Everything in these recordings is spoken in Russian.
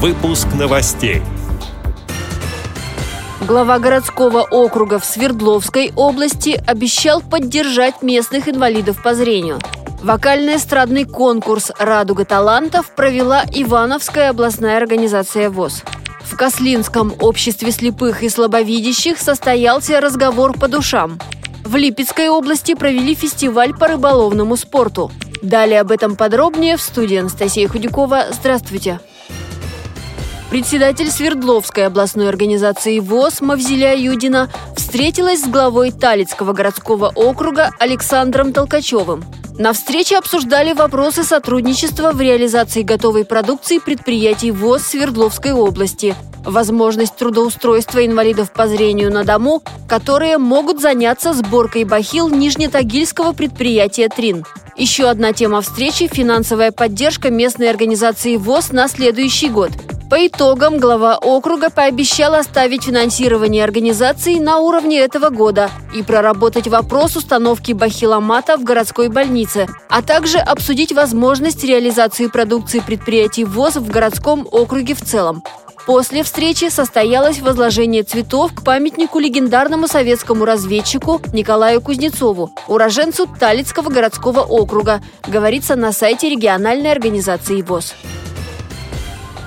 Выпуск новостей. Глава городского округа в Свердловской области обещал поддержать местных инвалидов по зрению. Вокально-эстрадный конкурс «Радуга талантов» провела Ивановская областная организация ВОЗ. В Кослинском обществе слепых и слабовидящих состоялся разговор по душам. В Липецкой области провели фестиваль по рыболовному спорту. Далее об этом подробнее в студии Анастасия Худякова. Здравствуйте! Председатель Свердловской областной организации ВОЗ Мавзеля Юдина встретилась с главой Талицкого городского округа Александром Толкачевым. На встрече обсуждали вопросы сотрудничества в реализации готовой продукции предприятий ВОЗ Свердловской области, возможность трудоустройства инвалидов по зрению на дому, которые могут заняться сборкой бахил Нижнетагильского предприятия «Трин». Еще одна тема встречи – финансовая поддержка местной организации ВОЗ на следующий год – по итогам глава округа пообещал оставить финансирование организации на уровне этого года и проработать вопрос установки бахиломата в городской больнице, а также обсудить возможность реализации продукции предприятий ВОЗ в городском округе в целом. После встречи состоялось возложение цветов к памятнику легендарному советскому разведчику Николаю Кузнецову, уроженцу Талицкого городского округа, говорится на сайте региональной организации ВОЗ.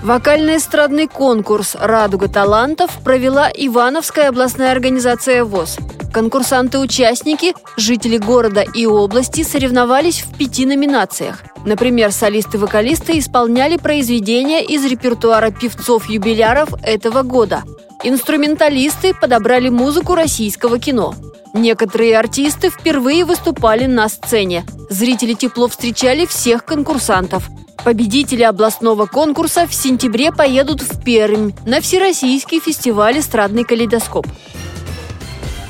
Вокально-эстрадный конкурс «Радуга талантов» провела Ивановская областная организация ВОЗ. Конкурсанты-участники, жители города и области соревновались в пяти номинациях. Например, солисты-вокалисты исполняли произведения из репертуара певцов-юбиляров этого года. Инструменталисты подобрали музыку российского кино. Некоторые артисты впервые выступали на сцене. Зрители тепло встречали всех конкурсантов – Победители областного конкурса в сентябре поедут в Пермь на Всероссийский фестиваль «Эстрадный калейдоскоп».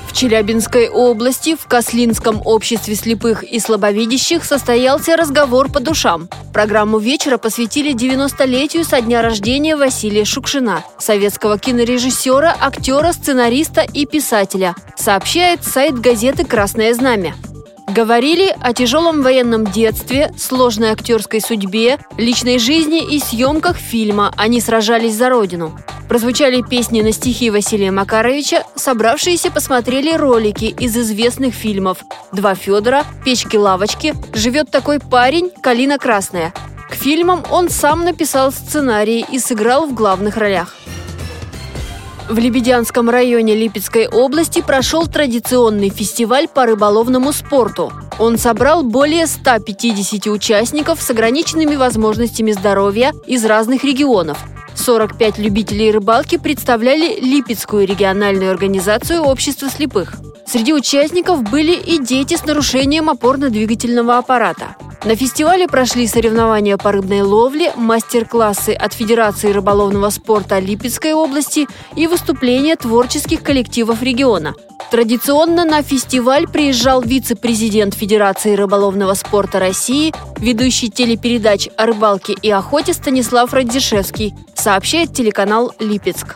В Челябинской области в Кослинском обществе слепых и слабовидящих состоялся разговор по душам. Программу вечера посвятили 90-летию со дня рождения Василия Шукшина, советского кинорежиссера, актера, сценариста и писателя, сообщает сайт газеты «Красное знамя». Говорили о тяжелом военном детстве, сложной актерской судьбе, личной жизни и съемках фильма «Они сражались за Родину». Прозвучали песни на стихи Василия Макаровича, собравшиеся посмотрели ролики из известных фильмов «Два Федора», «Печки-лавочки», «Живет такой парень», «Калина красная». К фильмам он сам написал сценарий и сыграл в главных ролях. В Лебедянском районе Липецкой области прошел традиционный фестиваль по рыболовному спорту. Он собрал более 150 участников с ограниченными возможностями здоровья из разных регионов. 45 любителей рыбалки представляли Липецкую региональную организацию общества слепых. Среди участников были и дети с нарушением опорно-двигательного аппарата. На фестивале прошли соревнования по рыбной ловле, мастер-классы от Федерации рыболовного спорта Липецкой области и выступления творческих коллективов региона. Традиционно на фестиваль приезжал вице-президент Федерации рыболовного спорта России, ведущий телепередач о рыбалке и охоте Станислав Радзишевский, сообщает телеканал «Липецк».